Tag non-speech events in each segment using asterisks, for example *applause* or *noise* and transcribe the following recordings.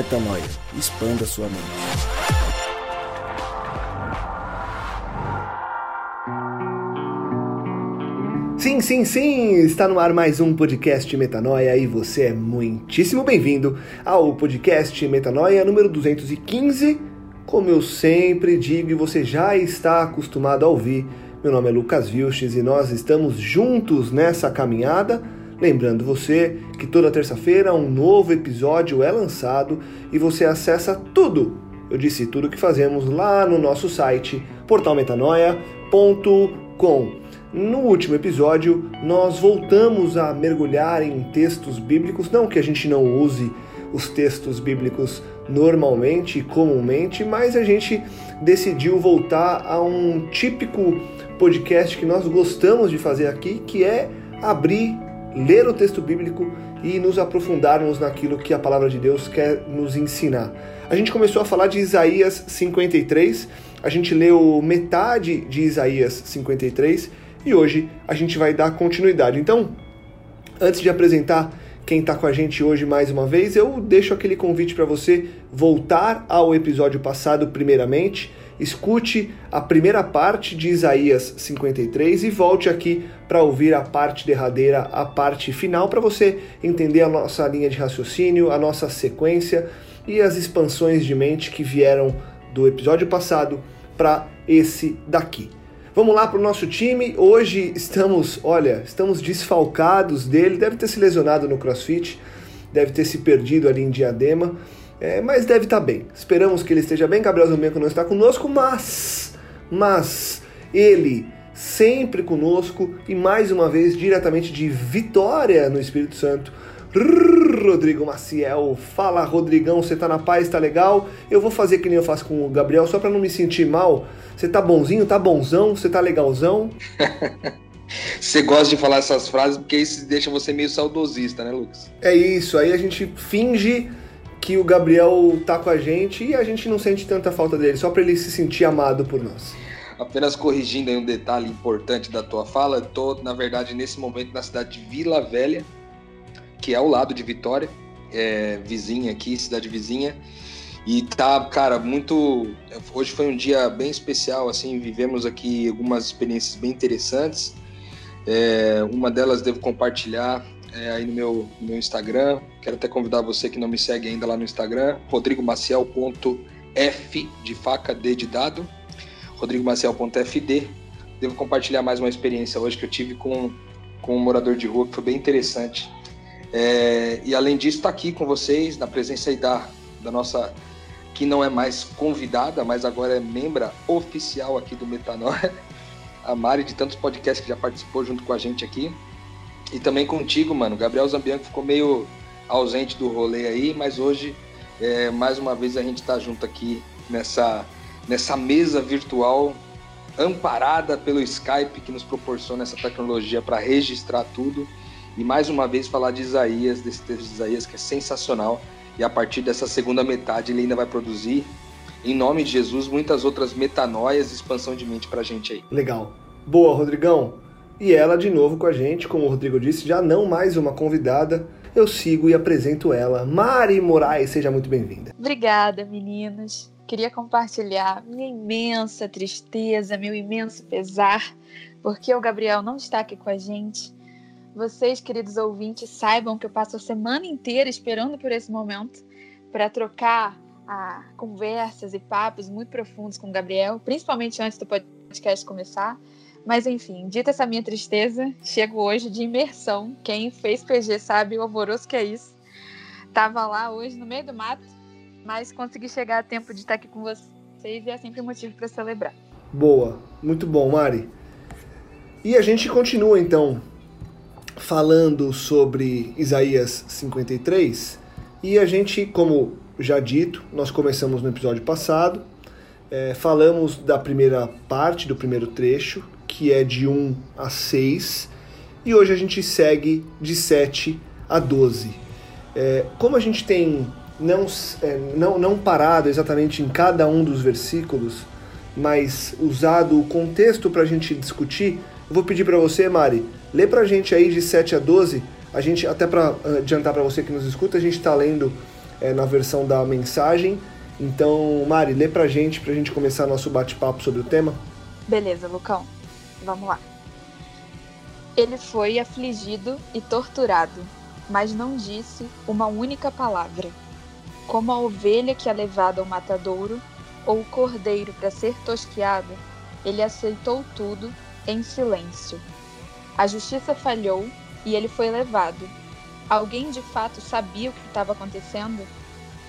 Metanoia. Expanda sua mente. Sim, sim, sim! Está no ar mais um podcast Metanoia e você é muitíssimo bem-vindo ao podcast Metanoia número 215. Como eu sempre digo e você já está acostumado a ouvir, meu nome é Lucas Vilches e nós estamos juntos nessa caminhada Lembrando você que toda terça-feira um novo episódio é lançado e você acessa tudo, eu disse tudo que fazemos lá no nosso site portalmetanoia.com. No último episódio, nós voltamos a mergulhar em textos bíblicos, não que a gente não use os textos bíblicos normalmente e comumente, mas a gente decidiu voltar a um típico podcast que nós gostamos de fazer aqui, que é abrir ler o texto bíblico e nos aprofundarmos naquilo que a palavra de Deus quer nos ensinar. A gente começou a falar de Isaías 53, a gente leu metade de Isaías 53 e hoje a gente vai dar continuidade. Então, antes de apresentar quem está com a gente hoje mais uma vez, eu deixo aquele convite para você voltar ao episódio passado, primeiramente escute a primeira parte de Isaías 53 e volte aqui para ouvir a parte derradeira, a parte final, para você entender a nossa linha de raciocínio, a nossa sequência e as expansões de mente que vieram do episódio passado para esse daqui. Vamos lá para o nosso time. Hoje estamos, olha, estamos desfalcados dele. Deve ter se lesionado no CrossFit, deve ter se perdido ali em Diadema. É, mas deve estar tá bem. Esperamos que ele esteja bem. Gabriel Zamenco não está conosco, mas, mas ele sempre conosco e mais uma vez diretamente de Vitória no Espírito Santo. Rodrigo Maciel, fala Rodrigão, você tá na paz, tá legal? Eu vou fazer que nem eu faço com o Gabriel, só para não me sentir mal. Você tá bonzinho, tá bonzão, você tá legalzão? *laughs* Você gosta de falar essas frases porque isso deixa você meio saudosista, né, Lucas? É isso, aí a gente finge que o Gabriel tá com a gente e a gente não sente tanta falta dele, só para ele se sentir amado por nós. Apenas corrigindo aí um detalhe importante da tua fala, eu tô, na verdade, nesse momento na cidade de Vila Velha, que é ao lado de Vitória, é, vizinha aqui, cidade vizinha. E tá, cara, muito. Hoje foi um dia bem especial, assim, vivemos aqui algumas experiências bem interessantes. É, uma delas devo compartilhar é, aí no meu, no meu Instagram. Quero até convidar você que não me segue ainda lá no Instagram, rodrigomaciel.f de faca D de dado, rodrigomaciel.fd. Devo compartilhar mais uma experiência hoje que eu tive com, com um morador de rua que foi bem interessante. É, e além disso, está aqui com vocês, na presença da, da nossa, que não é mais convidada, mas agora é membra oficial aqui do Metanoia, *laughs* a Mari, de tantos podcasts que já participou junto com a gente aqui. E também contigo, mano. Gabriel Zambianco ficou meio ausente do rolê aí, mas hoje, é, mais uma vez, a gente está junto aqui nessa, nessa mesa virtual amparada pelo Skype que nos proporciona essa tecnologia para registrar tudo. E mais uma vez falar de Isaías, desse texto de Isaías que é sensacional. E a partir dessa segunda metade ele ainda vai produzir, em nome de Jesus, muitas outras metanoias e expansão de mente para a gente aí. Legal. Boa, Rodrigão. E ela de novo com a gente, como o Rodrigo disse, já não mais uma convidada. Eu sigo e apresento ela. Mari Moraes, seja muito bem-vinda. Obrigada, meninos. Queria compartilhar minha imensa tristeza, meu imenso pesar, porque o Gabriel não está aqui com a gente. Vocês, queridos ouvintes, saibam que eu passo a semana inteira esperando por esse momento para trocar ah, conversas e papos muito profundos com o Gabriel, principalmente antes do podcast começar. Mas enfim, dita essa minha tristeza, chego hoje de imersão. Quem fez PG sabe o alvoroço que é isso. Tava lá hoje no meio do mato, mas consegui chegar a tempo de estar aqui com vocês e é sempre um motivo para celebrar. Boa, muito bom, Mari. E a gente continua então falando sobre Isaías 53 e a gente, como já dito, nós começamos no episódio passado, é, falamos da primeira parte, do primeiro trecho, que é de 1 a 6, e hoje a gente segue de 7 a 12. É, como a gente tem não, é, não, não parado exatamente em cada um dos versículos, mas usado o contexto para a gente discutir, eu vou pedir para você, Mari, lê para a gente aí de 7 a 12. A gente, até para adiantar para você que nos escuta, a gente está lendo é, na versão da mensagem. Então, Mari, lê pra gente, pra gente começar nosso bate-papo sobre o tema. Beleza, Lucão. Vamos lá. Ele foi afligido e torturado, mas não disse uma única palavra. Como a ovelha que é levada ao matadouro, ou o cordeiro para ser tosquiado, ele aceitou tudo em silêncio. A justiça falhou e ele foi levado. Alguém de fato sabia o que estava acontecendo?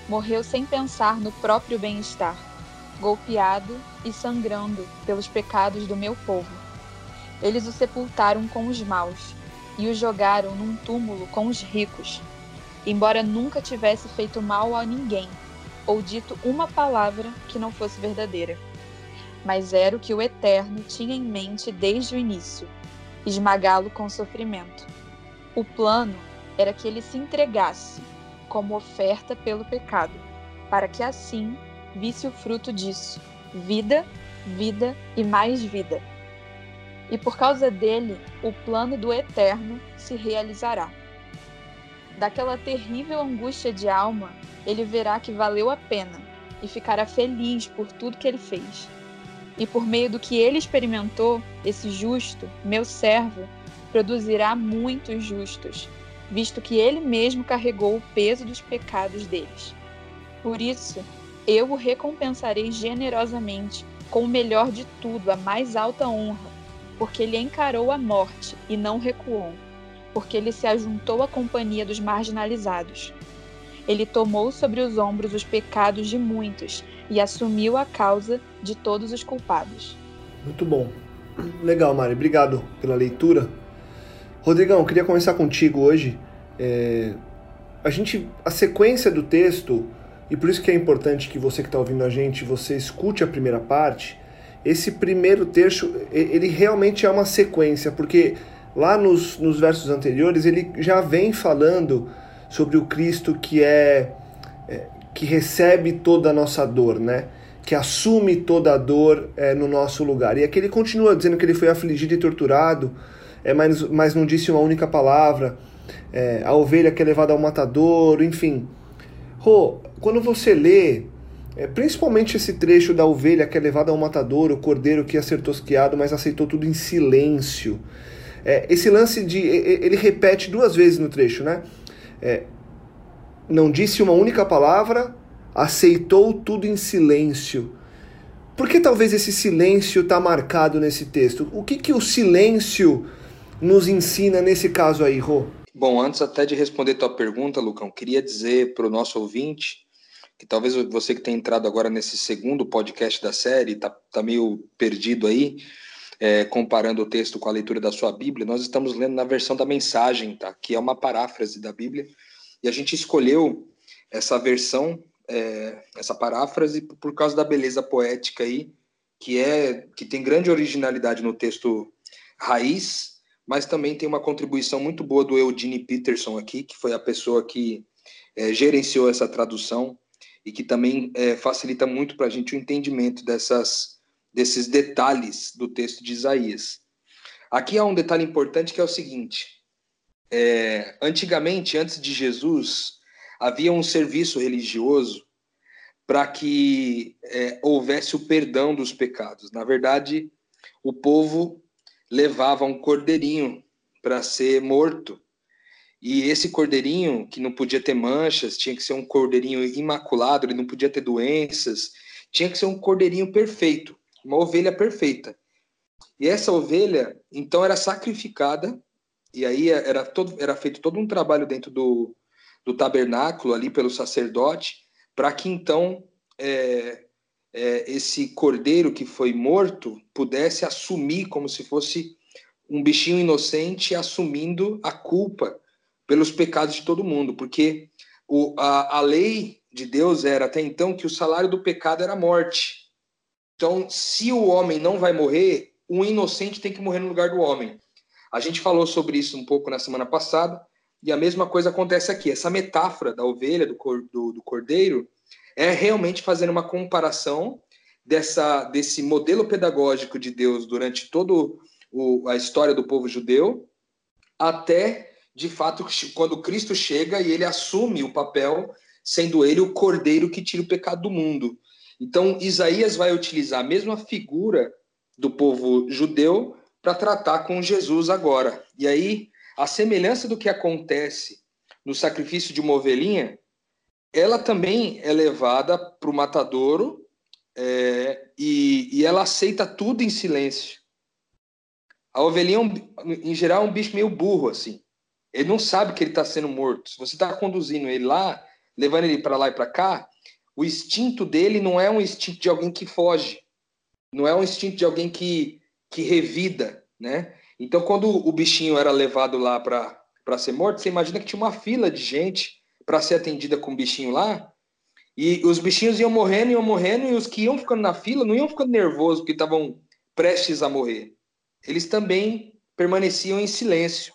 Morreu sem pensar no próprio bem-estar, golpeado e sangrando pelos pecados do meu povo. Eles o sepultaram com os maus e o jogaram num túmulo com os ricos. Embora nunca tivesse feito mal a ninguém ou dito uma palavra que não fosse verdadeira. Mas era o que o Eterno tinha em mente desde o início esmagá-lo com sofrimento. O plano era que ele se entregasse como oferta pelo pecado, para que assim visse o fruto disso: vida, vida e mais vida. E por causa dele, o plano do eterno se realizará. Daquela terrível angústia de alma, ele verá que valeu a pena e ficará feliz por tudo que ele fez. E por meio do que ele experimentou, esse justo, meu servo, produzirá muitos justos, visto que ele mesmo carregou o peso dos pecados deles. Por isso, eu o recompensarei generosamente com o melhor de tudo, a mais alta honra, porque ele encarou a morte e não recuou, porque ele se ajuntou à companhia dos marginalizados. Ele tomou sobre os ombros os pecados de muitos e assumiu a causa de todos os culpados. Muito bom. Legal, Mari. Obrigado pela leitura. Rodrigão, queria começar contigo hoje. É... A gente, a sequência do texto, e por isso que é importante que você que está ouvindo a gente, você escute a primeira parte. Esse primeiro texto, ele realmente é uma sequência, porque lá nos, nos versos anteriores ele já vem falando sobre o Cristo que é, é que recebe toda a nossa dor, né? Que assume toda a dor é, no nosso lugar. E aqui ele continua dizendo que ele foi afligido e torturado, é, mas, mas não disse uma única palavra. É, a ovelha que é levada ao matadouro, enfim. Rô, quando você lê, é, principalmente esse trecho da ovelha que é levada ao matadouro, o cordeiro que ia ser tosquiado, mas aceitou tudo em silêncio. É, esse lance de. Ele repete duas vezes no trecho, né? É, não disse uma única palavra, aceitou tudo em silêncio. Por que talvez esse silêncio está marcado nesse texto? O que, que o silêncio nos ensina nesse caso aí, Rô? Bom, antes até de responder tua pergunta, Lucão, queria dizer para o nosso ouvinte que talvez você que tenha entrado agora nesse segundo podcast da série, tá, tá meio perdido aí, é, comparando o texto com a leitura da sua Bíblia, nós estamos lendo na versão da mensagem, tá? Que é uma paráfrase da Bíblia e a gente escolheu essa versão, é, essa paráfrase, por causa da beleza poética aí, que é que tem grande originalidade no texto raiz, mas também tem uma contribuição muito boa do Eugene Peterson aqui, que foi a pessoa que é, gerenciou essa tradução e que também é, facilita muito para a gente o entendimento dessas, desses detalhes do texto de Isaías. Aqui há um detalhe importante que é o seguinte: é, antigamente, antes de Jesus, havia um serviço religioso para que é, houvesse o perdão dos pecados. Na verdade, o povo levava um cordeirinho para ser morto. E esse cordeirinho, que não podia ter manchas, tinha que ser um cordeirinho imaculado, ele não podia ter doenças, tinha que ser um cordeirinho perfeito, uma ovelha perfeita. E essa ovelha, então, era sacrificada e aí era, todo, era feito todo um trabalho dentro do, do tabernáculo ali pelo sacerdote, para que então é, é, esse cordeiro que foi morto pudesse assumir como se fosse um bichinho inocente assumindo a culpa pelos pecados de todo mundo, porque o, a, a lei de Deus era até então que o salário do pecado era a morte. Então, se o homem não vai morrer, o inocente tem que morrer no lugar do homem. A gente falou sobre isso um pouco na semana passada, e a mesma coisa acontece aqui. Essa metáfora da ovelha, do, do, do cordeiro, é realmente fazendo uma comparação dessa, desse modelo pedagógico de Deus durante toda a história do povo judeu, até, de fato, quando Cristo chega e ele assume o papel sendo ele o cordeiro que tira o pecado do mundo. Então, Isaías vai utilizar a mesma figura do povo judeu para tratar com Jesus agora. E aí, a semelhança do que acontece no sacrifício de uma ovelhinha, ela também é levada para o matadouro é, e, e, ela aceita tudo em silêncio. A ovelhinha, em geral, é um bicho meio burro, assim. Ele não sabe que ele está sendo morto. Se você está conduzindo ele lá, levando ele para lá e para cá, o instinto dele não é um instinto de alguém que foge, não é um instinto de alguém que, que revida, né? Então, quando o bichinho era levado lá para ser morto, você imagina que tinha uma fila de gente para ser atendida com o bichinho lá, e os bichinhos iam morrendo, iam morrendo, e os que iam ficando na fila não iam ficando nervosos porque estavam prestes a morrer. Eles também permaneciam em silêncio,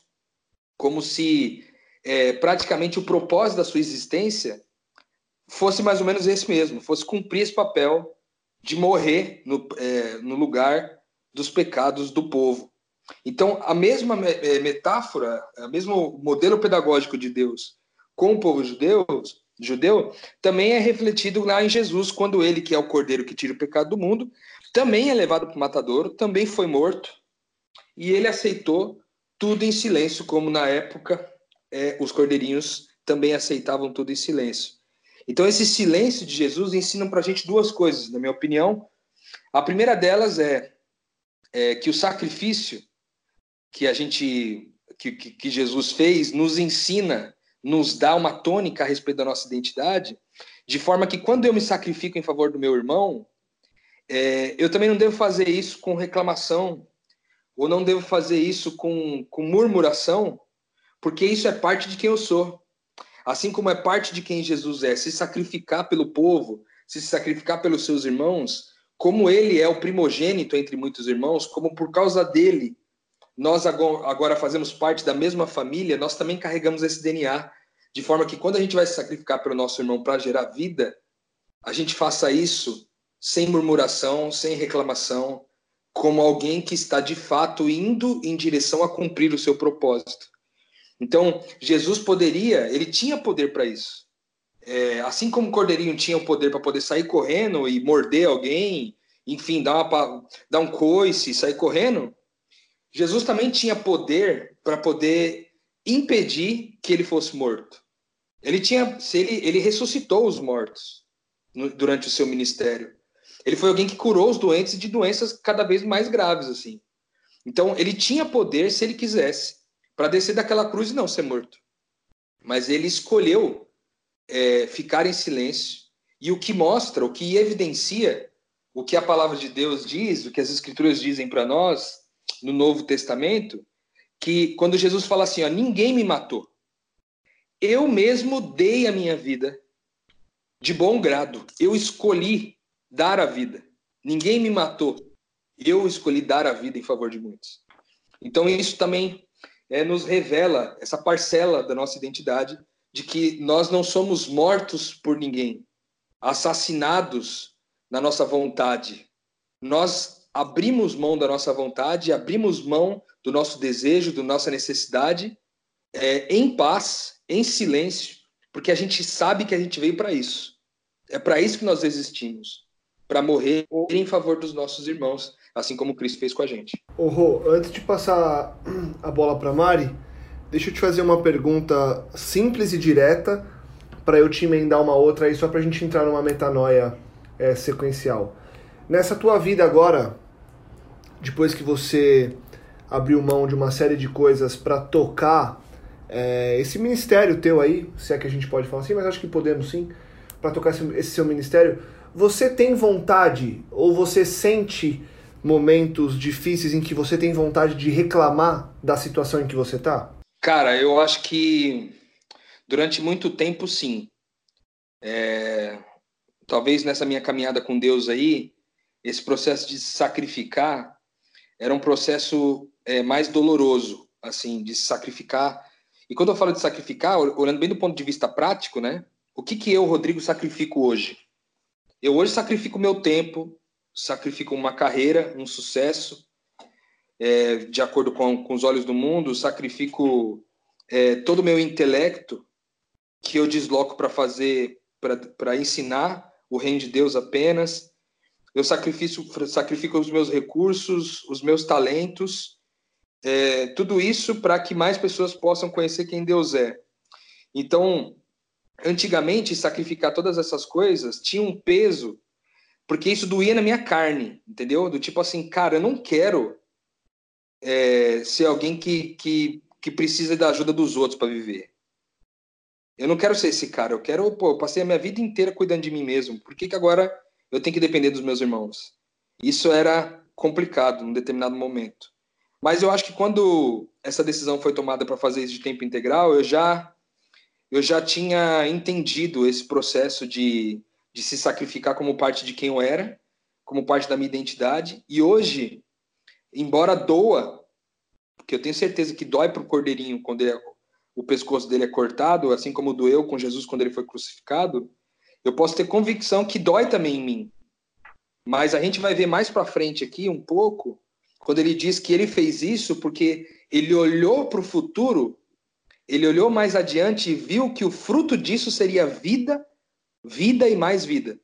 como se é, praticamente o propósito da sua existência fosse mais ou menos esse mesmo, fosse cumprir esse papel de morrer no, é, no lugar dos pecados do povo. Então, a mesma é, metáfora, o mesmo modelo pedagógico de Deus com o povo judeu, judeu também é refletido lá em Jesus, quando ele, que é o cordeiro que tira o pecado do mundo, também é levado para o matadouro, também foi morto, e ele aceitou tudo em silêncio, como na época é, os cordeirinhos também aceitavam tudo em silêncio. Então, esse silêncio de Jesus ensina para a gente duas coisas, na minha opinião. A primeira delas é, é que o sacrifício que a gente que, que, que, Jesus fez nos ensina, nos dá uma tônica a respeito da nossa identidade, de forma que quando eu me sacrifico em favor do meu irmão, é, eu também não devo fazer isso com reclamação, ou não devo fazer isso com, com murmuração, porque isso é parte de quem eu sou. Assim como é parte de quem Jesus é, se sacrificar pelo povo, se sacrificar pelos seus irmãos, como ele é o primogênito entre muitos irmãos, como por causa dele nós agora fazemos parte da mesma família, nós também carregamos esse DNA, de forma que quando a gente vai se sacrificar pelo nosso irmão para gerar vida, a gente faça isso sem murmuração, sem reclamação, como alguém que está de fato indo em direção a cumprir o seu propósito. Então, Jesus poderia, ele tinha poder para isso. É, assim como o cordeirinho tinha o poder para poder sair correndo e morder alguém, enfim, dar, uma, dar um coice e sair correndo, Jesus também tinha poder para poder impedir que ele fosse morto. Ele tinha, ele, ele ressuscitou os mortos no, durante o seu ministério. Ele foi alguém que curou os doentes de doenças cada vez mais graves assim. Então, ele tinha poder se ele quisesse para descer daquela cruz e não ser morto. Mas ele escolheu é, ficar em silêncio. E o que mostra, o que evidencia o que a palavra de Deus diz, o que as escrituras dizem para nós no Novo Testamento, que quando Jesus fala assim, ó, ninguém me matou. Eu mesmo dei a minha vida de bom grado. Eu escolhi dar a vida. Ninguém me matou. Eu escolhi dar a vida em favor de muitos. Então isso também é, nos revela essa parcela da nossa identidade de que nós não somos mortos por ninguém, assassinados na nossa vontade. Nós abrimos mão da nossa vontade, abrimos mão do nosso desejo, da nossa necessidade, é, em paz, em silêncio, porque a gente sabe que a gente veio para isso. É para isso que nós existimos para morrer em favor dos nossos irmãos, assim como Cristo fez com a gente. Ô Rô, antes de passar a bola para Mari, deixa eu te fazer uma pergunta simples e direta para eu te emendar uma outra aí só para a gente entrar numa metanoia é, sequencial. Nessa tua vida agora, depois que você abriu mão de uma série de coisas para tocar é, esse ministério teu aí, se é que a gente pode falar assim, mas acho que podemos sim, para tocar esse, esse seu ministério, você tem vontade ou você sente momentos difíceis em que você tem vontade de reclamar da situação em que você está? Cara, eu acho que durante muito tempo, sim. É... Talvez nessa minha caminhada com Deus aí, esse processo de sacrificar era um processo é, mais doloroso, assim, de sacrificar. E quando eu falo de sacrificar, olhando bem do ponto de vista prático, né? O que que eu, Rodrigo, sacrifico hoje? Eu hoje sacrifico meu tempo, sacrifico uma carreira, um sucesso, é, de acordo com, com os olhos do mundo, sacrifico é, todo o meu intelecto que eu desloco para fazer, para ensinar o reino de Deus apenas. Eu sacrifico, sacrifico os meus recursos, os meus talentos, é, tudo isso para que mais pessoas possam conhecer quem Deus é. Então, antigamente, sacrificar todas essas coisas tinha um peso, porque isso doía na minha carne, entendeu? Do tipo assim, cara, eu não quero é, ser alguém que, que, que precisa da ajuda dos outros para viver. Eu não quero ser esse cara, eu quero, pô, eu passei a minha vida inteira cuidando de mim mesmo. Por que, que agora eu tenho que depender dos meus irmãos? Isso era complicado num determinado momento. Mas eu acho que quando essa decisão foi tomada para fazer isso de tempo integral, eu já eu já tinha entendido esse processo de, de se sacrificar como parte de quem eu era, como parte da minha identidade. E hoje, embora doa, porque eu tenho certeza que dói para o cordeirinho quando ele, o pescoço dele é cortado, assim como doeu com Jesus quando ele foi crucificado, eu posso ter convicção que dói também em mim. Mas a gente vai ver mais para frente aqui um pouco, quando ele diz que ele fez isso porque ele olhou para o futuro ele olhou mais adiante e viu que o fruto disso seria vida, vida e mais vida.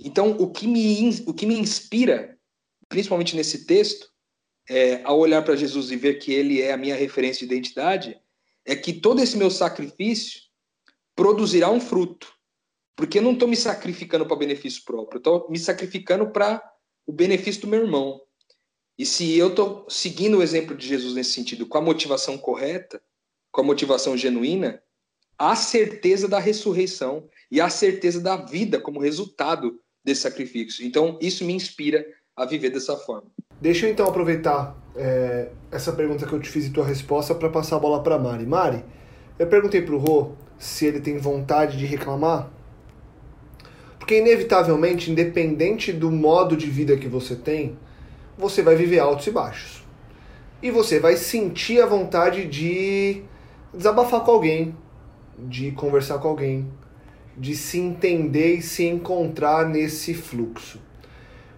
Então, o que me, o que me inspira, principalmente nesse texto, é, ao olhar para Jesus e ver que ele é a minha referência de identidade, é que todo esse meu sacrifício produzirá um fruto. Porque eu não estou me sacrificando para benefício próprio, estou me sacrificando para o benefício do meu irmão. E se eu estou seguindo o exemplo de Jesus nesse sentido, com a motivação correta, com a motivação genuína, a certeza da ressurreição e a certeza da vida como resultado desse sacrifício. Então, isso me inspira a viver dessa forma. Deixa eu então aproveitar é, essa pergunta que eu te fiz e tua resposta para passar a bola para Mari. Mari, eu perguntei para o Rô se ele tem vontade de reclamar, porque inevitavelmente, independente do modo de vida que você tem, você vai viver altos e baixos. E você vai sentir a vontade de desabafar com alguém, de conversar com alguém, de se entender e se encontrar nesse fluxo.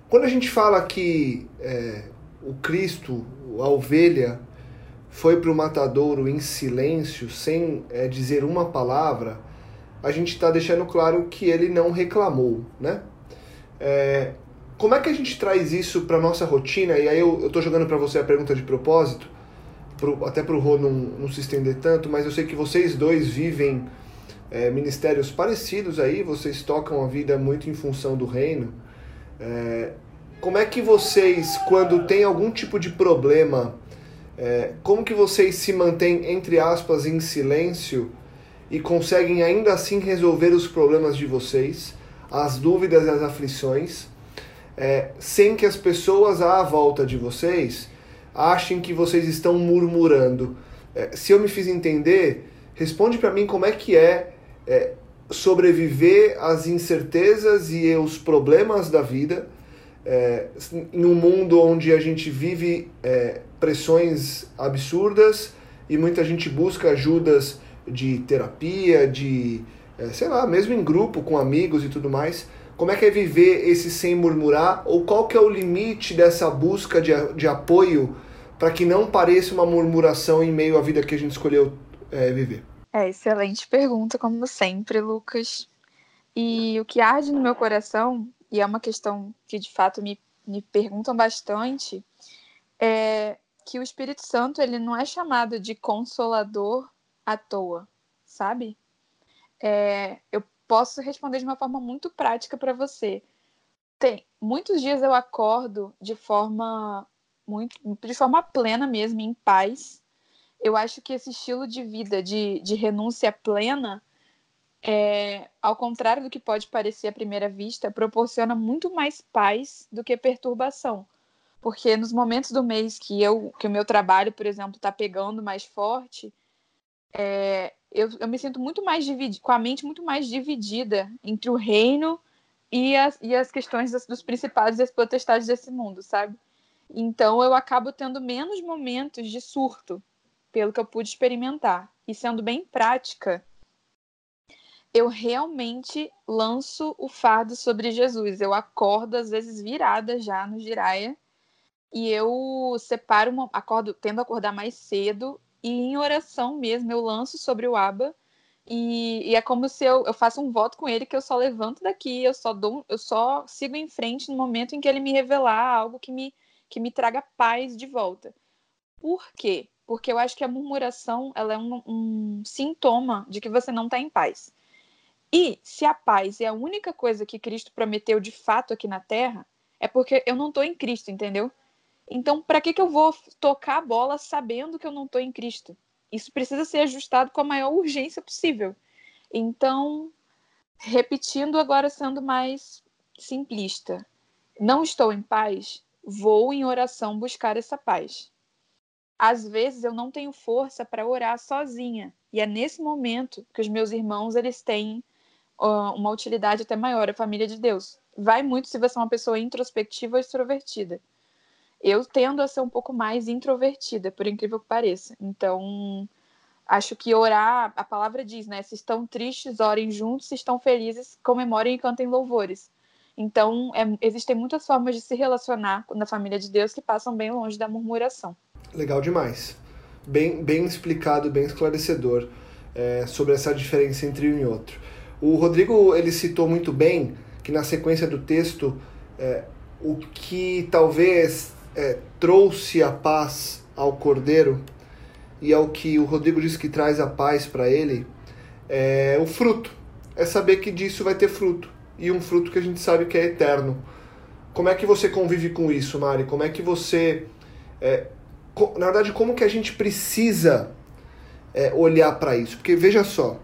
Quando a gente fala que é, o Cristo, a ovelha, foi para o matadouro em silêncio, sem é, dizer uma palavra, a gente está deixando claro que ele não reclamou, né? É, como é que a gente traz isso para nossa rotina? E aí eu estou jogando para você a pergunta de propósito pro, até para o Rô não, não se estender tanto, mas eu sei que vocês dois vivem é, ministérios parecidos aí, vocês tocam a vida muito em função do reino. É, como é que vocês, quando tem algum tipo de problema, é, como que vocês se mantêm, entre aspas, em silêncio e conseguem ainda assim resolver os problemas de vocês, as dúvidas e as aflições, sem que as pessoas à volta de vocês achem que vocês estão murmurando. É, se eu me fiz entender, responde para mim como é que é, é, sobreviver às incertezas e os problemas da vida é, em um mundo onde a gente vive é, pressões absurdas e muita gente busca ajudas de terapia, de é, sei lá, mesmo em grupo com amigos e tudo mais. Como é que é viver esse sem murmurar? Ou qual que é o limite dessa busca de, de apoio para que não pareça uma murmuração em meio à vida que a gente escolheu é, viver? É, excelente pergunta, como sempre, Lucas. E o que arde no meu coração, e é uma questão que de fato me, me perguntam bastante, é que o Espírito Santo ele não é chamado de consolador à toa, sabe? É, eu posso responder de uma forma muito prática para você. Tem muitos dias eu acordo de forma muito, de forma plena mesmo, em paz. Eu acho que esse estilo de vida de, de renúncia plena, é, ao contrário do que pode parecer à primeira vista, proporciona muito mais paz do que perturbação. Porque nos momentos do mês que eu que o meu trabalho, por exemplo, está pegando mais forte, é, eu, eu me sinto muito mais dividida, com a mente muito mais dividida entre o reino e as, e as questões das, dos principados e as potestades desse mundo, sabe? Então eu acabo tendo menos momentos de surto, pelo que eu pude experimentar. E sendo bem prática, eu realmente lanço o fardo sobre Jesus. Eu acordo, às vezes, virada já no giraia. E eu separo, uma, acordo, tendo a acordar mais cedo e em oração mesmo, eu lanço sobre o aba E, e, é como se eu, eu faço um voto com ele que eu só levanto daqui, eu só dou, eu só sigo em frente no momento em que ele me revelar algo que me, que me traga paz de volta. Por quê? Porque eu acho que a murmuração ela é um, um sintoma de que você não está em paz. E se a paz é a única coisa que Cristo prometeu de fato aqui na Terra, é porque eu não estou em Cristo, entendeu? Então, para que, que eu vou tocar a bola sabendo que eu não estou em Cristo? Isso precisa ser ajustado com a maior urgência possível. Então, repetindo agora sendo mais simplista, não estou em paz, vou em oração buscar essa paz. Às vezes eu não tenho força para orar sozinha, e é nesse momento que os meus irmãos eles têm uh, uma utilidade até maior, a família de Deus. Vai muito se você é uma pessoa introspectiva ou extrovertida. Eu tendo a ser um pouco mais introvertida, por incrível que pareça. Então, acho que orar, a palavra diz, né? Se estão tristes, orem juntos, se estão felizes, comemorem e cantem louvores. Então, é, existem muitas formas de se relacionar na família de Deus que passam bem longe da murmuração. Legal demais. Bem, bem explicado, bem esclarecedor é, sobre essa diferença entre um e outro. O Rodrigo ele citou muito bem que na sequência do texto é, o que talvez é, trouxe a paz ao cordeiro e ao que o Rodrigo diz que traz a paz para ele é o fruto. É saber que disso vai ter fruto e um fruto que a gente sabe que é eterno. Como é que você convive com isso, Mari? Como é que você. É, na verdade, como que a gente precisa é, olhar para isso? Porque veja só,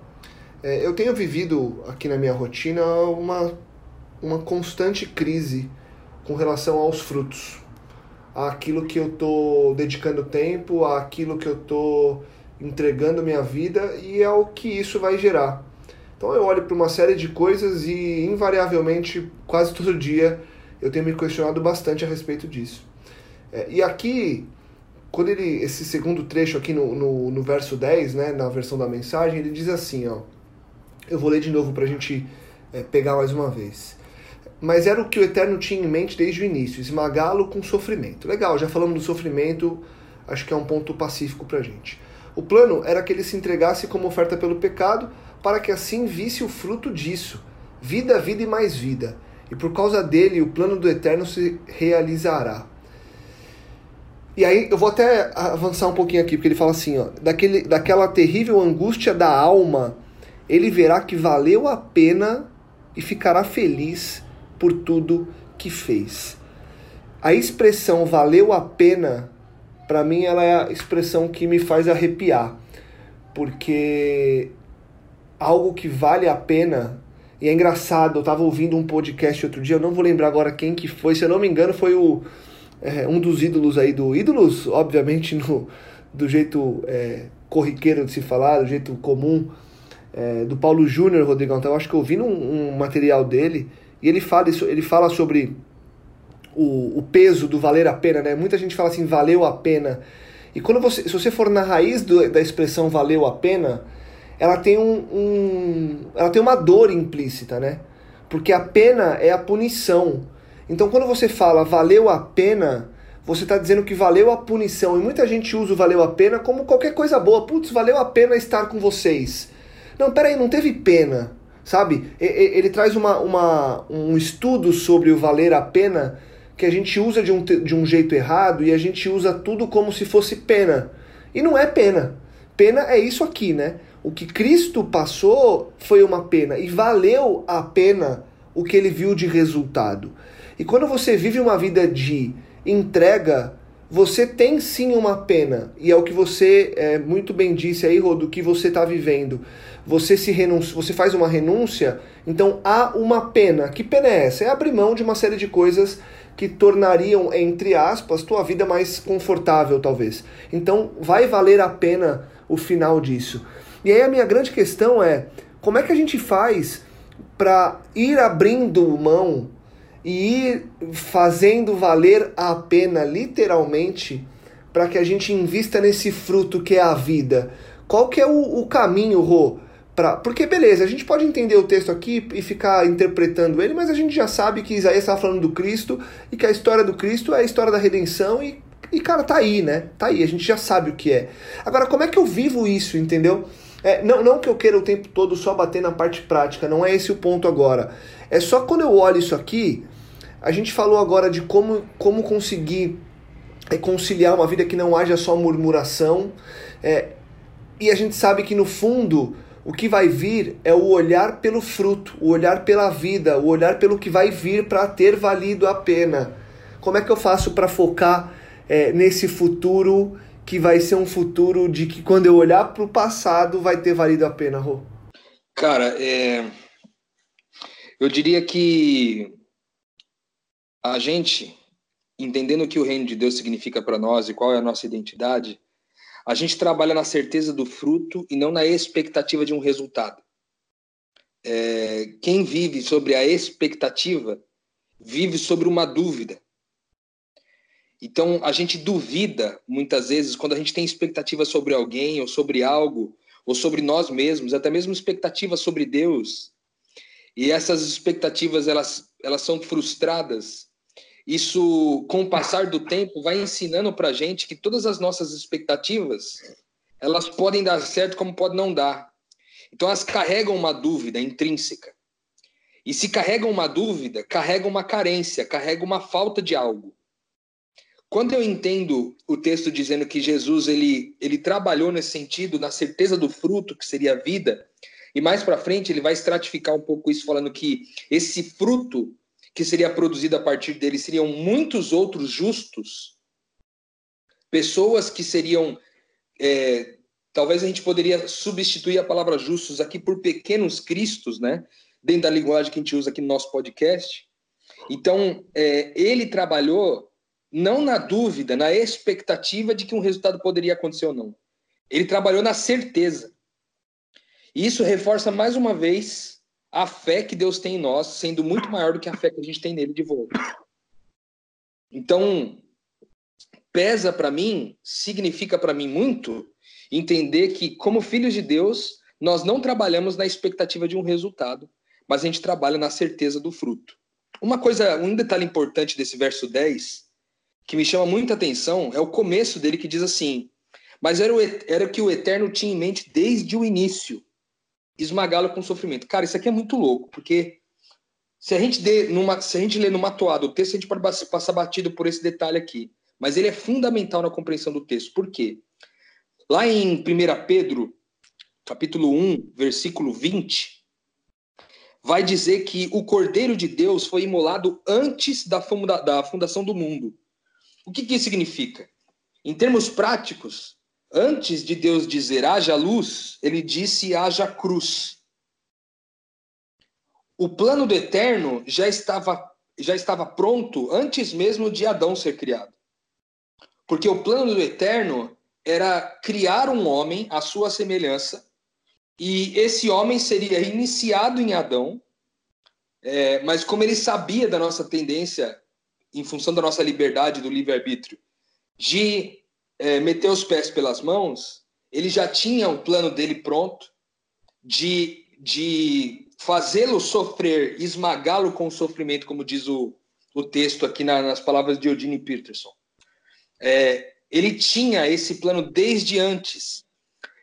é, eu tenho vivido aqui na minha rotina uma, uma constante crise com relação aos frutos aquilo que eu estou dedicando tempo, aquilo que eu estou entregando minha vida e é o que isso vai gerar. Então eu olho para uma série de coisas e invariavelmente, quase todo *laughs* dia, eu tenho me questionado bastante a respeito disso. É, e aqui, quando ele, esse segundo trecho aqui no, no, no, verso 10, né, na versão da mensagem, ele diz assim, ó, eu vou ler de novo para a gente é, pegar mais uma vez mas era o que o Eterno tinha em mente desde o início, esmagá-lo com sofrimento. Legal, já falamos do sofrimento, acho que é um ponto pacífico para a gente. O plano era que ele se entregasse como oferta pelo pecado, para que assim visse o fruto disso, vida, vida e mais vida. E por causa dele, o plano do Eterno se realizará. E aí eu vou até avançar um pouquinho aqui, porque ele fala assim, ó, daquele, daquela terrível angústia da alma, ele verá que valeu a pena e ficará feliz por tudo que fez. A expressão valeu a pena, para mim, ela é a expressão que me faz arrepiar, porque algo que vale a pena. E é engraçado, eu estava ouvindo um podcast outro dia, eu não vou lembrar agora quem que foi, se eu não me engano, foi o, é, um dos ídolos aí do. Ídolos, obviamente, no, do jeito é, corriqueiro de se falar, do jeito comum, é, do Paulo Júnior, Rodrigão. Então, eu acho que eu vi um, um material dele e ele fala, ele fala sobre o, o peso do valer a pena, né? Muita gente fala assim, valeu a pena. E quando você, se você for na raiz do, da expressão valeu a pena, ela tem um, um, ela tem uma dor implícita, né? Porque a pena é a punição. Então quando você fala valeu a pena, você está dizendo que valeu a punição. E muita gente usa o valeu a pena como qualquer coisa boa. Putz, valeu a pena estar com vocês. Não, peraí, não teve pena sabe? Ele traz uma, uma, um estudo sobre o valer a pena que a gente usa de um, de um jeito errado e a gente usa tudo como se fosse pena. E não é pena. Pena é isso aqui, né? O que Cristo passou foi uma pena e valeu a pena o que ele viu de resultado. E quando você vive uma vida de entrega, você tem sim uma pena, e é o que você é, muito bem disse aí, Rô, do que você está vivendo você se renuncia, você faz uma renúncia, então há uma pena. Que pena é essa? É abrir mão de uma série de coisas que tornariam, entre aspas, tua vida mais confortável, talvez. Então vai valer a pena o final disso. E aí a minha grande questão é: como é que a gente faz para ir abrindo mão e ir fazendo valer a pena, literalmente, para que a gente invista nesse fruto que é a vida? Qual que é o, o caminho, Rô? Pra, porque, beleza, a gente pode entender o texto aqui e ficar interpretando ele, mas a gente já sabe que Isaías está falando do Cristo e que a história do Cristo é a história da redenção e, e, cara, tá aí, né? Tá aí, a gente já sabe o que é. Agora, como é que eu vivo isso, entendeu? É, não, não que eu queira o tempo todo só bater na parte prática, não é esse o ponto agora. É só quando eu olho isso aqui, a gente falou agora de como, como conseguir é, conciliar uma vida que não haja só murmuração. É, e a gente sabe que no fundo o que vai vir é o olhar pelo fruto, o olhar pela vida, o olhar pelo que vai vir para ter valido a pena. Como é que eu faço para focar é, nesse futuro que vai ser um futuro de que quando eu olhar para o passado vai ter valido a pena, Rô? Cara, é... eu diria que a gente, entendendo o que o reino de Deus significa para nós e qual é a nossa identidade, a gente trabalha na certeza do fruto e não na expectativa de um resultado. É... Quem vive sobre a expectativa vive sobre uma dúvida. Então, a gente duvida muitas vezes quando a gente tem expectativa sobre alguém ou sobre algo, ou sobre nós mesmos, até mesmo expectativas sobre Deus. E essas expectativas elas, elas são frustradas. Isso, com o passar do tempo, vai ensinando para gente que todas as nossas expectativas elas podem dar certo como podem não dar. Então, elas carregam uma dúvida intrínseca. E se carregam uma dúvida, carregam uma carência, carregam uma falta de algo. Quando eu entendo o texto dizendo que Jesus ele, ele trabalhou nesse sentido, na certeza do fruto, que seria a vida, e mais para frente ele vai estratificar um pouco isso, falando que esse fruto que seria produzido a partir dele seriam muitos outros justos, pessoas que seriam. É, talvez a gente poderia substituir a palavra justos aqui por pequenos cristos, né? Dentro da linguagem que a gente usa aqui no nosso podcast. Então, é, ele trabalhou não na dúvida, na expectativa de que um resultado poderia acontecer ou não. Ele trabalhou na certeza. E isso reforça mais uma vez a fé que Deus tem em nós, sendo muito maior do que a fé que a gente tem nele de volta. Então, pesa para mim, significa para mim muito entender que, como filhos de Deus, nós não trabalhamos na expectativa de um resultado, mas a gente trabalha na certeza do fruto. Uma coisa, um detalhe importante desse verso 10 que me chama muita atenção é o começo dele que diz assim: Mas era o, era que o Eterno tinha em mente desde o início, esmagá-lo com sofrimento. Cara, isso aqui é muito louco, porque se a gente, dê numa, se a gente ler numa toada o texto, a gente pode passar batido por esse detalhe aqui. Mas ele é fundamental na compreensão do texto. Por quê? Lá em 1 Pedro, capítulo 1, versículo 20, vai dizer que o Cordeiro de Deus foi imolado antes da fundação do mundo. O que, que isso significa? Em termos práticos, antes de Deus dizer haja luz, ele disse haja cruz. O plano do eterno já estava, já estava pronto antes mesmo de Adão ser criado. Porque o plano do eterno era criar um homem à sua semelhança, e esse homem seria iniciado em Adão, é, mas como ele sabia da nossa tendência em função da nossa liberdade do livre-arbítrio, de é, meter os pés pelas mãos, ele já tinha um plano dele pronto de, de fazê-lo sofrer, esmagá-lo com o sofrimento, como diz o, o texto aqui na, nas palavras de Eugene Peterson. É, ele tinha esse plano desde antes,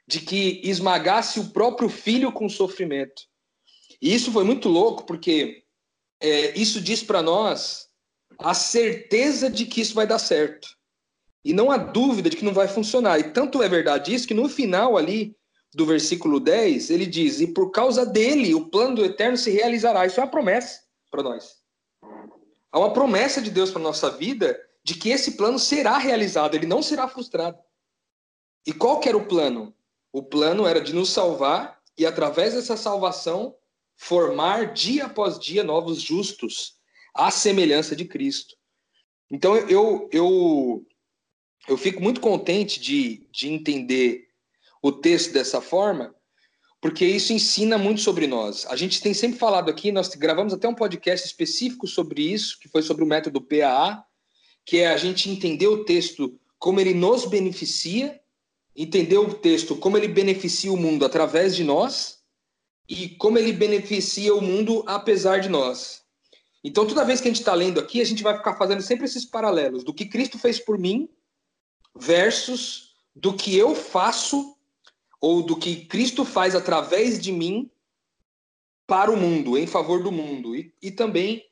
de que esmagasse o próprio filho com sofrimento. E isso foi muito louco, porque é, isso diz para nós a certeza de que isso vai dar certo. E não há dúvida de que não vai funcionar. E tanto é verdade isso que no final ali do versículo 10, ele diz: E por causa dele, o plano do eterno se realizará. Isso é uma promessa para nós. Há uma promessa de Deus para nossa vida de que esse plano será realizado, ele não será frustrado. E qual que era o plano? O plano era de nos salvar e, através dessa salvação, formar dia após dia novos justos à semelhança de Cristo. Então eu, eu, eu fico muito contente de, de entender o texto dessa forma, porque isso ensina muito sobre nós. A gente tem sempre falado aqui, nós gravamos até um podcast específico sobre isso, que foi sobre o método PAA, que é a gente entender o texto como ele nos beneficia, entender o texto como ele beneficia o mundo através de nós e como ele beneficia o mundo apesar de nós. Então, toda vez que a gente está lendo aqui, a gente vai ficar fazendo sempre esses paralelos do que Cristo fez por mim versus do que eu faço ou do que Cristo faz através de mim para o mundo, em favor do mundo, e, e também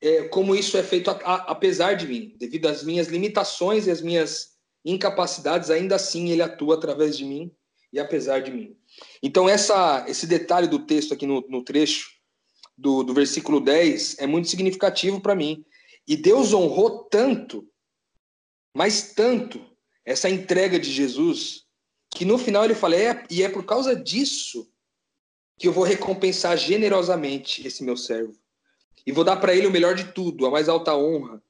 é, como isso é feito a, a, apesar de mim, devido às minhas limitações e às minhas incapacidades, ainda assim ele atua através de mim e apesar de mim. Então, essa, esse detalhe do texto aqui no, no trecho do, do versículo 10 é muito significativo para mim. E Deus honrou tanto, mas tanto, essa entrega de Jesus, que no final ele fala: é, e é por causa disso que eu vou recompensar generosamente esse meu servo. E vou dar para ele o melhor de tudo, a mais alta honra.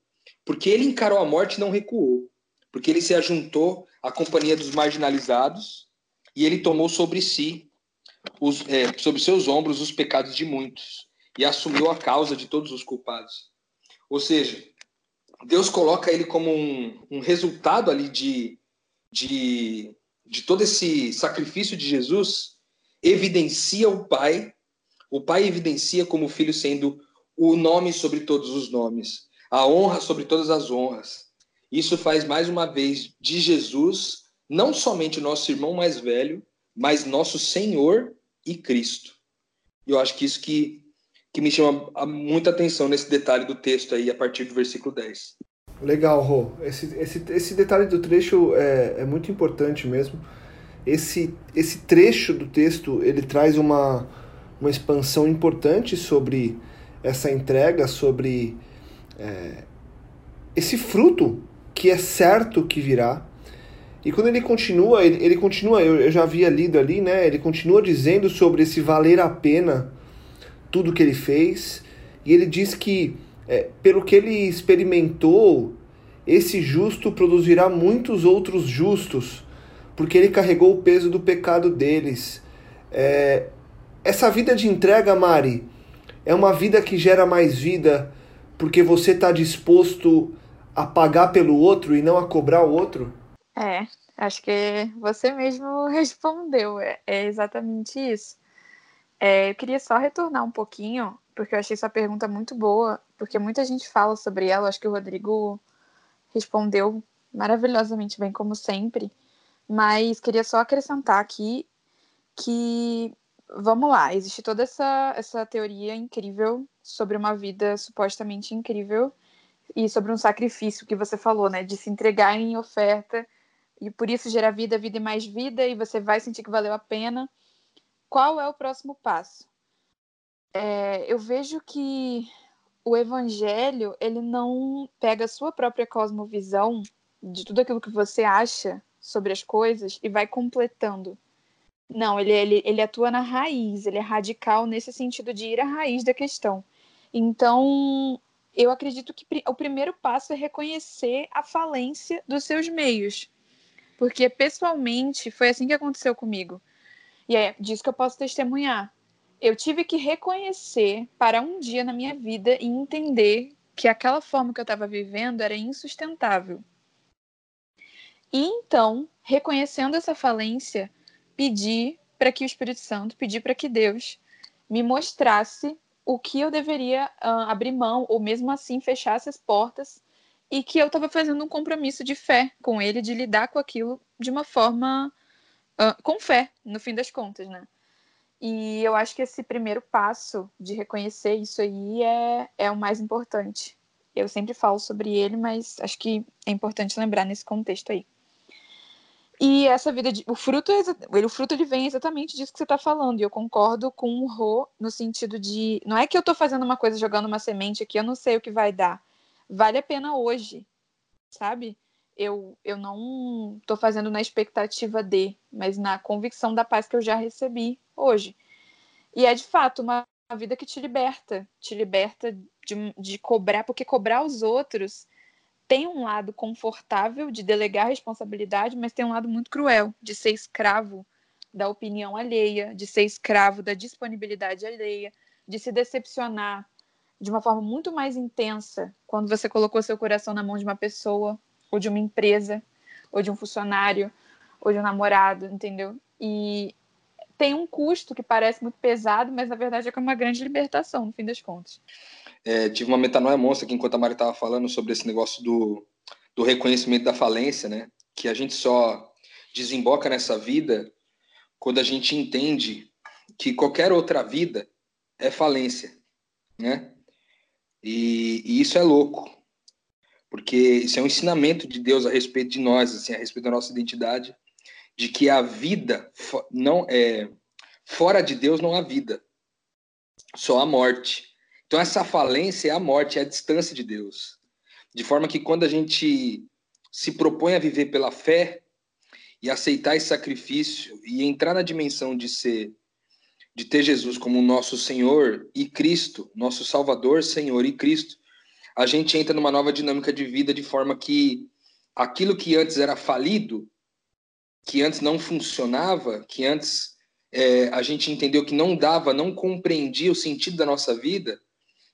Porque ele encarou a morte e não recuou. Porque ele se ajuntou à companhia dos marginalizados e ele tomou sobre si, os, é, sobre seus ombros, os pecados de muitos e assumiu a causa de todos os culpados. Ou seja, Deus coloca ele como um, um resultado ali de, de, de todo esse sacrifício de Jesus evidencia o Pai, o Pai evidencia como o Filho sendo o nome sobre todos os nomes, a honra sobre todas as honras. Isso faz mais uma vez de Jesus não somente nosso irmão mais velho, mas nosso Senhor e Cristo. Eu acho que isso que, que me chama muita atenção nesse detalhe do texto aí, a partir do versículo 10. Legal, Rô. Esse, esse, esse detalhe do trecho é, é muito importante mesmo esse, esse trecho do texto ele traz uma, uma expansão importante sobre essa entrega, sobre é, esse fruto que é certo que virá. E quando ele continua, ele, ele continua, eu, eu já havia lido ali, né? Ele continua dizendo sobre esse valer a pena tudo que ele fez. E ele diz que, é, pelo que ele experimentou, esse justo produzirá muitos outros justos porque ele carregou o peso do pecado deles. É, essa vida de entrega, Mari, é uma vida que gera mais vida porque você está disposto a pagar pelo outro e não a cobrar o outro? É, acho que você mesmo *laughs* respondeu. É, é exatamente isso. É, eu queria só retornar um pouquinho, porque eu achei sua pergunta muito boa, porque muita gente fala sobre ela. Acho que o Rodrigo respondeu maravilhosamente bem, como sempre. Mas queria só acrescentar aqui que, vamos lá, existe toda essa, essa teoria incrível sobre uma vida supostamente incrível e sobre um sacrifício que você falou, né, de se entregar em oferta e por isso gerar vida, vida e mais vida e você vai sentir que valeu a pena. Qual é o próximo passo? É, eu vejo que o evangelho ele não pega a sua própria cosmovisão de tudo aquilo que você acha sobre as coisas e vai completando. Não, ele, ele, ele atua na raiz, ele é radical nesse sentido de ir à raiz da questão. Então, eu acredito que o primeiro passo é reconhecer a falência dos seus meios. Porque, pessoalmente, foi assim que aconteceu comigo. E é disso que eu posso testemunhar. Eu tive que reconhecer para um dia na minha vida e entender que aquela forma que eu estava vivendo era insustentável. E então, reconhecendo essa falência, pedi para que o Espírito Santo, pedi para que Deus me mostrasse o que eu deveria uh, abrir mão, ou mesmo assim fechasse as portas, e que eu estava fazendo um compromisso de fé com Ele, de lidar com aquilo de uma forma com fé, no fim das contas, né? E eu acho que esse primeiro passo de reconhecer isso aí é, é o mais importante. Eu sempre falo sobre ele, mas acho que é importante lembrar nesse contexto aí. E essa vida de, o fruto ele, o fruto ele vem exatamente disso que você está falando. E eu concordo com o Rô no sentido de não é que eu estou fazendo uma coisa jogando uma semente aqui, eu não sei o que vai dar. Vale a pena hoje, sabe? Eu, eu não estou fazendo na expectativa de, mas na convicção da paz que eu já recebi hoje. E é de fato uma, vida que te liberta, te liberta de, de cobrar, porque cobrar os outros tem um lado confortável de delegar responsabilidade, mas tem um lado muito cruel de ser escravo da opinião alheia, de ser escravo da disponibilidade alheia, de se decepcionar de uma forma muito mais intensa quando você colocou seu coração na mão de uma pessoa, ou de uma empresa, ou de um funcionário, ou de um namorado, entendeu? E tem um custo que parece muito pesado, mas na verdade é uma grande libertação, no fim das contas. É, tive uma metanoia monstra aqui enquanto a Mari estava falando sobre esse negócio do, do reconhecimento da falência, né? Que a gente só desemboca nessa vida quando a gente entende que qualquer outra vida é falência, né? E, e, isso é louco, porque isso é um ensinamento de Deus a respeito de nós, assim, a respeito da nossa identidade, de que a vida não é fora de Deus não há vida, só a morte. Então essa falência é a morte, é a distância de Deus. De forma que quando a gente se propõe a viver pela fé e aceitar esse sacrifício e entrar na dimensão de ser de ter Jesus como nosso Senhor e Cristo, nosso Salvador, Senhor e Cristo, a gente entra numa nova dinâmica de vida de forma que aquilo que antes era falido, que antes não funcionava, que antes é, a gente entendeu que não dava, não compreendia o sentido da nossa vida,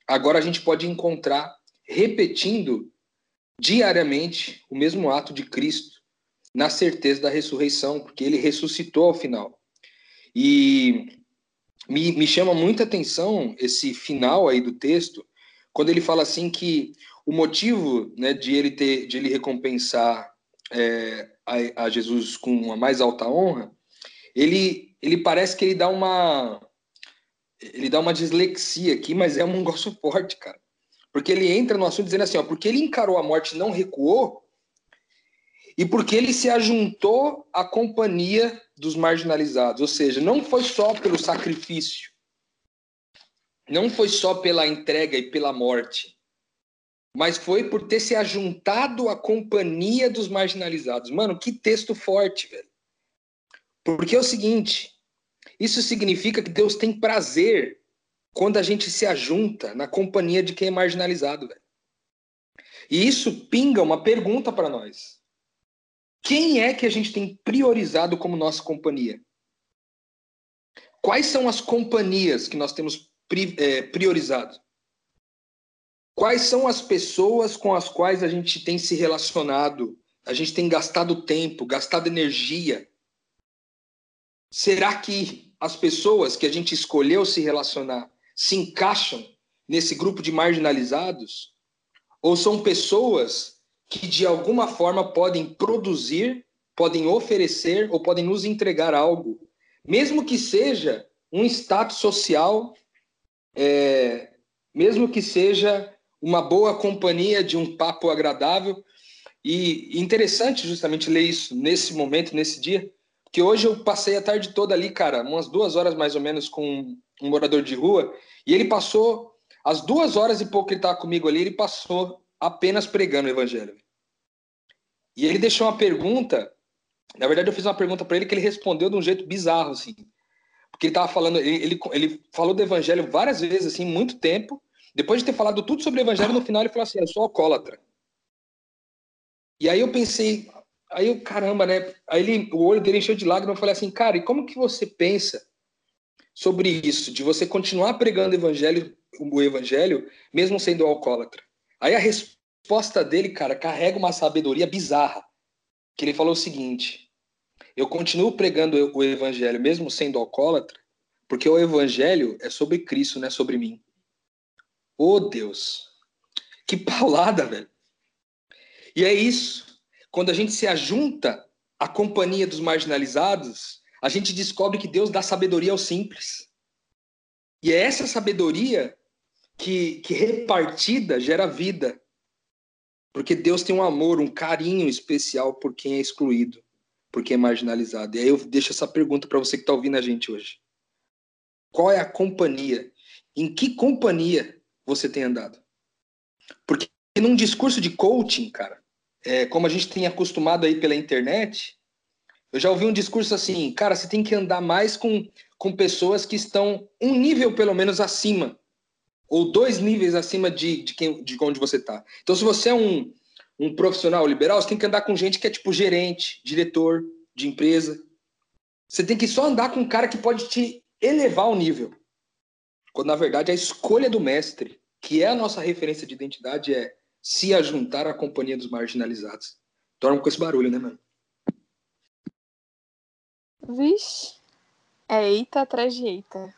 agora a gente pode encontrar repetindo diariamente o mesmo ato de Cristo, na certeza da ressurreição, porque ele ressuscitou ao final. E me, me chama muita atenção esse final aí do texto, quando ele fala assim que o motivo né, de ele ter de ele recompensar é, a, a, Jesus com uma mais alta honra, ele, ele parece que ele dá uma ele dá uma dislexia aqui, mas é um negócio forte, cara. Porque ele entra no assunto dizendo assim, ó, porque ele encarou a morte e não recuou, e porque ele se ajuntou à companhia dos marginalizados, ou seja, não foi só pelo sacrifício, não foi só pela entrega e pela morte, mas foi por ter se ajuntado à companhia dos marginalizados. Mano, que texto forte, velho. Porque é o seguinte, isso significa que Deus tem prazer quando a gente se ajunta na companhia de quem é marginalizado, velho. E isso pinga uma pergunta para nós. Quem é que a gente tem priorizado como nossa companhia? Quais são as companhias que nós temos priorizado? Quais são as pessoas com as quais a gente tem se relacionado? A gente tem gastado tempo, gastado energia? Será que as pessoas que a gente escolheu se relacionar se encaixam nesse grupo de marginalizados? Ou são pessoas que de alguma forma podem produzir, podem oferecer ou podem nos entregar algo, mesmo que seja um status social, é, mesmo que seja uma boa companhia de um papo agradável. E interessante justamente ler isso nesse momento, nesse dia, que hoje eu passei a tarde toda ali, cara, umas duas horas mais ou menos com um morador de rua, e ele passou as duas horas e pouco que ele estava comigo ali, ele passou apenas pregando o evangelho. E ele deixou uma pergunta, na verdade eu fiz uma pergunta para ele que ele respondeu de um jeito bizarro, assim. Porque ele estava falando, ele, ele, ele, falou do evangelho várias vezes, assim, muito tempo. Depois de ter falado tudo sobre o evangelho, no final ele falou assim, eu sou alcoólatra. E aí eu pensei, aí eu, caramba, né? Aí ele, o olho dele encheu de lágrimas, eu falei assim, cara, e como que você pensa sobre isso, de você continuar pregando o evangelho, o evangelho, mesmo sendo alcoólatra? Aí a resposta dele, cara, carrega uma sabedoria bizarra. Que ele falou o seguinte: Eu continuo pregando o evangelho, mesmo sendo alcoólatra, porque o evangelho é sobre Cristo, não é sobre mim. Oh, Deus! Que paulada, velho! E é isso. Quando a gente se ajunta à companhia dos marginalizados, a gente descobre que Deus dá sabedoria aos simples. E é essa sabedoria que, que repartida gera vida. Porque Deus tem um amor, um carinho especial por quem é excluído, por quem é marginalizado. E aí eu deixo essa pergunta para você que está ouvindo a gente hoje. Qual é a companhia? Em que companhia você tem andado? Porque num discurso de coaching, cara, é, como a gente tem acostumado aí pela internet, eu já ouvi um discurso assim, cara, você tem que andar mais com, com pessoas que estão um nível pelo menos acima ou dois níveis acima de, de, quem, de onde você está. Então, se você é um, um profissional liberal, você tem que andar com gente que é tipo gerente, diretor de empresa. Você tem que só andar com um cara que pode te elevar o nível. Quando, na verdade, a escolha do mestre, que é a nossa referência de identidade, é se ajuntar à companhia dos marginalizados. Torna com esse barulho, né, mano? Vixe. É eita atrás de eita.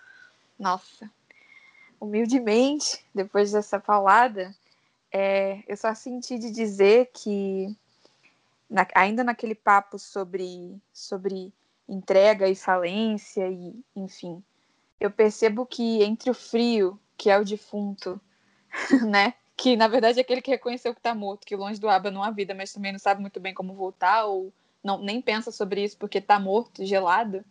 Nossa humildemente, depois dessa paulada, é, eu só senti de dizer que, na, ainda naquele papo sobre, sobre entrega e falência e, enfim. Eu percebo que entre o frio, que é o defunto, *laughs* né? Que na verdade é aquele que reconheceu que está morto, que longe do aba não há vida, mas também não sabe muito bem como voltar ou não nem pensa sobre isso porque está morto, gelado.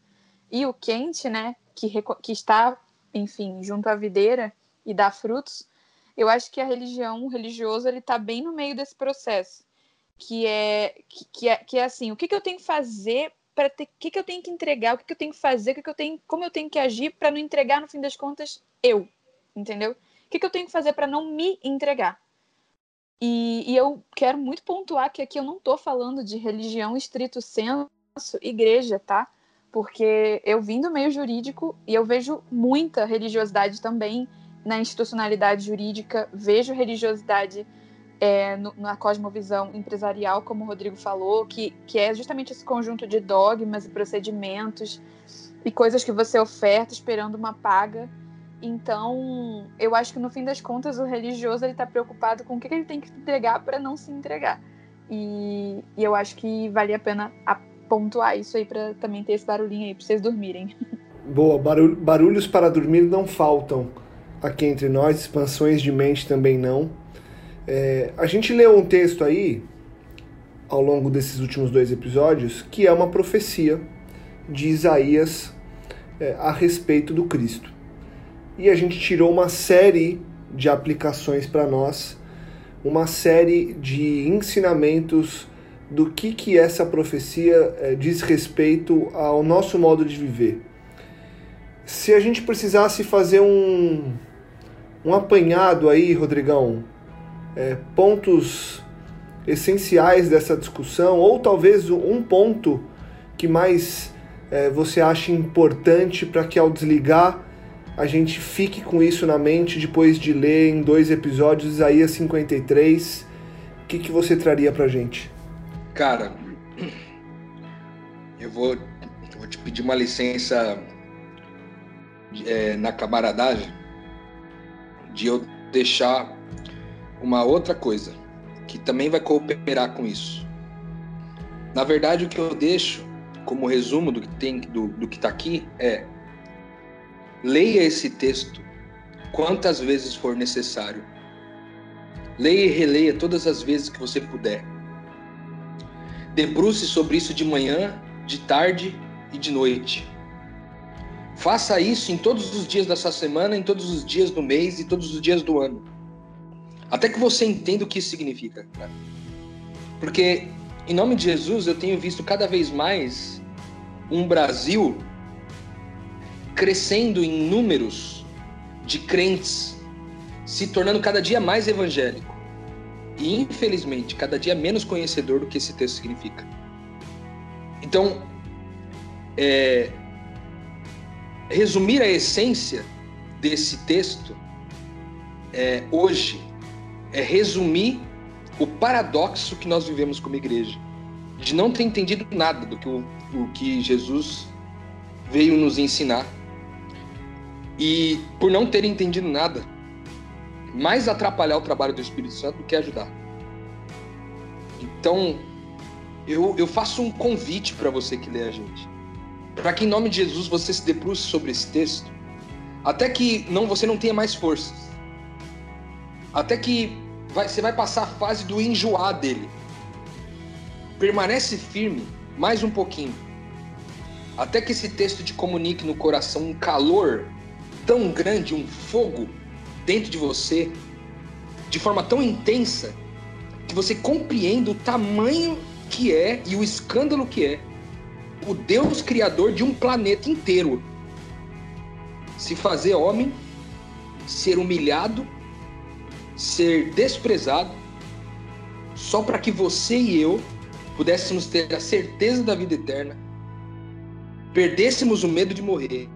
E o quente, né? Que, que está, enfim, junto à videira e dá frutos. Eu acho que a religião, o religioso, ele está bem no meio desse processo, que é que, que é que é assim, o que, que eu tenho que fazer para ter, o que, que eu tenho que entregar, o que, que eu tenho que fazer, o que, que eu tenho, como eu tenho que agir para não entregar no fim das contas eu, entendeu? O que, que eu tenho que fazer para não me entregar? E, e, eu quero muito pontuar que aqui eu não estou falando de religião estrito senso, igreja, tá? Porque eu vim do meio jurídico e eu vejo muita religiosidade também na institucionalidade jurídica, vejo religiosidade é, no, na cosmovisão empresarial, como o Rodrigo falou, que, que é justamente esse conjunto de dogmas e procedimentos e coisas que você oferta esperando uma paga. Então, eu acho que no fim das contas o religioso ele está preocupado com o que, ele tem que entregar para não se entregar. E, e, eu acho que vale a pena pontuar isso aí para também ter esse barulhinho aí para vocês dormirem. Boa, barulhos para dormir não faltam aqui entre nós, expansões de mente também não. É, a gente leu um texto aí, ao longo desses últimos dois episódios, que é uma profecia de Isaías é, a respeito do Cristo. E a gente tirou uma série de aplicações para nós, uma série de ensinamentos do que, que essa profecia é, diz respeito ao nosso modo de viver. Se a gente precisasse fazer um, um apanhado aí, Rodrigão, é, pontos essenciais dessa discussão, ou talvez um ponto que mais é, você acha importante para que ao desligar a gente fique com isso na mente depois de ler em dois episódios Isaías 53. O que, que você traria para gente? Cara, eu vou, eu vou te pedir uma licença é, na camaradagem de eu deixar uma outra coisa que também vai cooperar com isso. Na verdade, o que eu deixo como resumo do que tem do, do que está aqui é leia esse texto quantas vezes for necessário. Leia e releia todas as vezes que você puder. Debruce sobre isso de manhã, de tarde e de noite. Faça isso em todos os dias da sua semana, em todos os dias do mês e todos os dias do ano. Até que você entenda o que isso significa, cara. Porque, em nome de Jesus, eu tenho visto cada vez mais um Brasil crescendo em números de crentes, se tornando cada dia mais evangélico. E, infelizmente, cada dia menos conhecedor do que esse texto significa. Então, é, resumir a essência desse texto é, hoje é resumir o paradoxo que nós vivemos como igreja, de não ter entendido nada do que, o, que Jesus veio nos ensinar. E por não ter entendido nada, mais atrapalhar o trabalho do Espírito Santo do que ajudar. Então, eu, eu faço um convite para você que lê a gente para que em nome de Jesus você se debruce sobre esse texto, até que não você não tenha mais forças, até que vai, você vai passar a fase do enjoar dele. Permanece firme mais um pouquinho, até que esse texto te comunique no coração um calor tão grande, um fogo dentro de você, de forma tão intensa, que você compreenda o tamanho que é e o escândalo que é o Deus criador de um planeta inteiro se fazer homem, ser humilhado, ser desprezado, só para que você e eu pudéssemos ter a certeza da vida eterna, perdêssemos o medo de morrer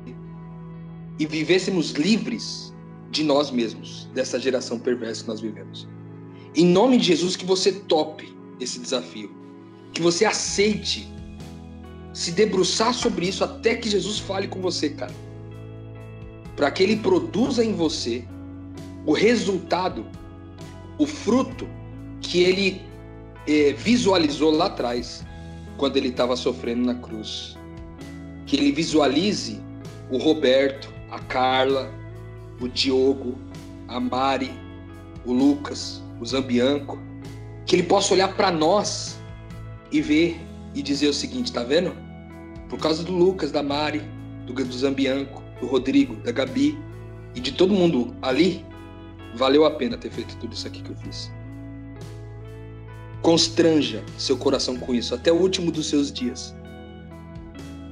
e vivêssemos livres de nós mesmos, dessa geração perversa que nós vivemos. Em nome de Jesus, que você tope esse desafio, que você aceite se debruçar sobre isso até que Jesus fale com você, cara. Para que ele produza em você o resultado, o fruto que ele é, visualizou lá atrás, quando ele estava sofrendo na cruz. que ele visualize o Roberto, a Carla, o Diogo, a Mari, o Lucas, o Zambianco, que ele possa olhar para nós e ver e dizer o seguinte, tá vendo? Por causa do Lucas, da Mari, do, do Zambianco, do Rodrigo, da Gabi e de todo mundo ali, valeu a pena ter feito tudo isso aqui que eu fiz. Constranja seu coração com isso até o último dos seus dias.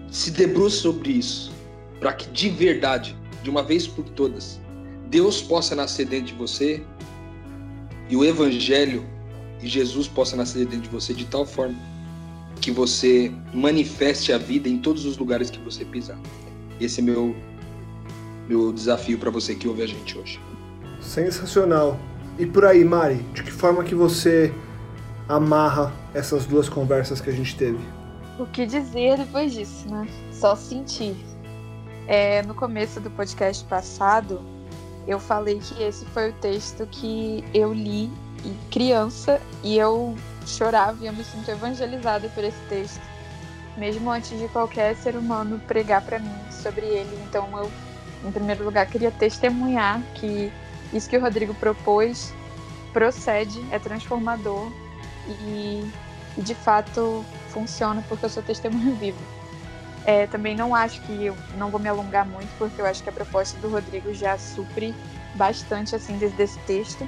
Se debruce sobre isso, para que de verdade, de uma vez por todas, Deus possa nascer dentro de você e o Evangelho e Jesus possa nascer dentro de você de tal forma que você manifeste a vida em todos os lugares que você pisar. Esse é meu meu desafio para você que ouve a gente hoje. Sensacional. E por aí, Mari, de que forma que você amarra essas duas conversas que a gente teve? O que dizer depois disso, né? Só sentir. É, no começo do podcast passado, eu falei que esse foi o texto que eu li criança e eu chorava e eu me sinto evangelizada por esse texto, mesmo antes de qualquer ser humano pregar para mim sobre ele. Então eu, em primeiro lugar, queria testemunhar que isso que o Rodrigo propôs procede, é transformador e, e de fato funciona porque eu sou testemunho vivo. É, também não acho que eu não vou me alongar muito porque eu acho que a proposta do Rodrigo já supre bastante assim desse, texto.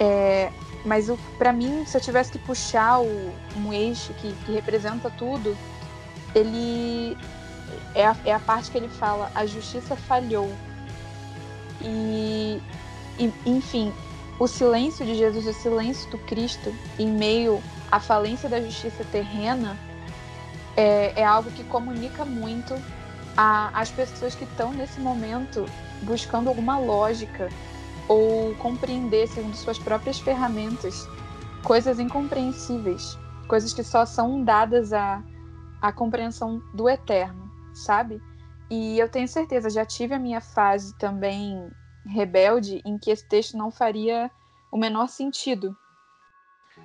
É, mas para mim, se eu tivesse que puxar o, um eixo que, que representa tudo, ele é a, é a parte que ele fala: a justiça falhou. E, e, enfim, o silêncio de Jesus, o silêncio do Cristo em meio à falência da justiça terrena é, é algo que comunica muito às pessoas que estão nesse momento buscando alguma lógica ou compreender segundo suas próprias ferramentas coisas incompreensíveis, coisas que só são dadas à, à compreensão do eterno, sabe? E eu tenho certeza, já tive a minha fase também rebelde em que esse texto não faria o menor sentido.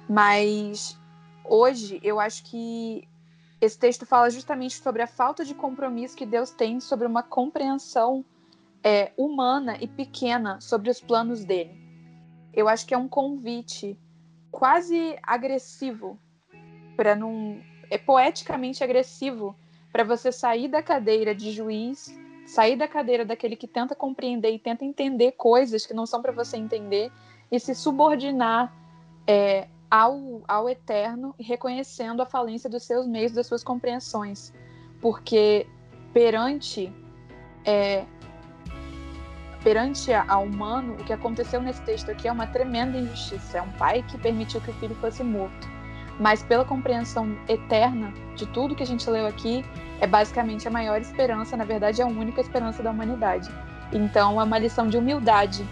Mas hoje eu acho que esse texto fala justamente sobre a falta de compromisso que Deus tem sobre uma compreensão é, humana e pequena sobre os planos dele. Eu acho que é um convite quase agressivo para não é poeticamente agressivo para você sair da cadeira de juiz, sair da cadeira daquele que tenta compreender e tenta entender coisas que não são para você entender e se subordinar é, ao, ao eterno, reconhecendo a falência dos seus meios, das suas compreensões, porque perante é, perante ao humano, o que aconteceu nesse texto aqui é uma tremenda injustiça. É um pai que permitiu que o filho fosse morto. Mas pela compreensão eterna de tudo que a gente leu aqui, é basicamente a maior esperança, na verdade, é a única esperança da humanidade. Então, é uma lição de humildade.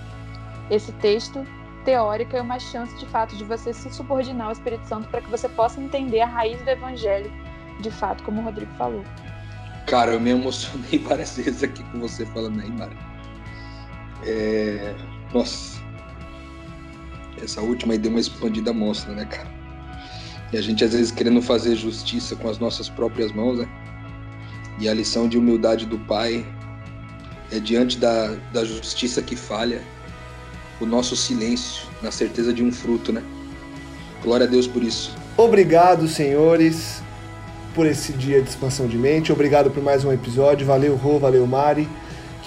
Esse texto teórico é uma chance, de fato, de você se subordinar ao Espírito Santo para que você possa entender a raiz do Evangelho, de fato, como o Rodrigo falou. Cara, eu me emocionei *laughs* várias vezes aqui com você falando aí, Mara. É... Nossa. Essa última aí deu uma expandida mostra, né, cara? E a gente às vezes querendo fazer justiça com as nossas próprias mãos, né? E a lição de humildade do Pai é diante da, da justiça que falha, o nosso silêncio, na certeza de um fruto, né? Glória a Deus por isso. Obrigado, senhores, por esse dia de expansão de mente. Obrigado por mais um episódio. Valeu, Rô, valeu, Mari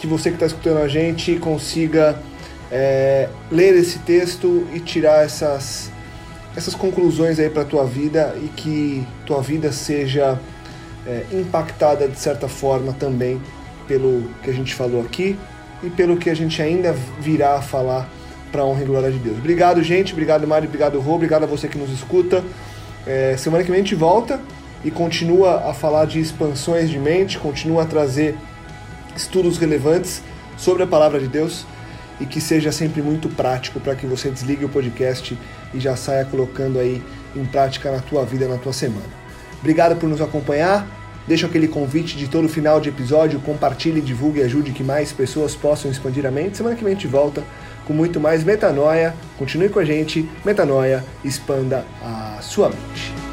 que você que está escutando a gente consiga é, ler esse texto e tirar essas, essas conclusões aí para a tua vida e que tua vida seja é, impactada de certa forma também pelo que a gente falou aqui e pelo que a gente ainda virá a falar para honra e glória de Deus. Obrigado, gente. Obrigado, Mário. Obrigado, Rô. Obrigado a você que nos escuta. É, semana que vem a gente volta e continua a falar de expansões de mente, continua a trazer estudos relevantes sobre a palavra de Deus e que seja sempre muito prático para que você desligue o podcast e já saia colocando aí em prática na tua vida, na tua semana. Obrigado por nos acompanhar. Deixo aquele convite de todo final de episódio, compartilhe, divulgue e ajude que mais pessoas possam expandir a mente. Semana que vem a gente volta com muito mais metanoia. Continue com a gente. Metanoia, expanda a sua mente.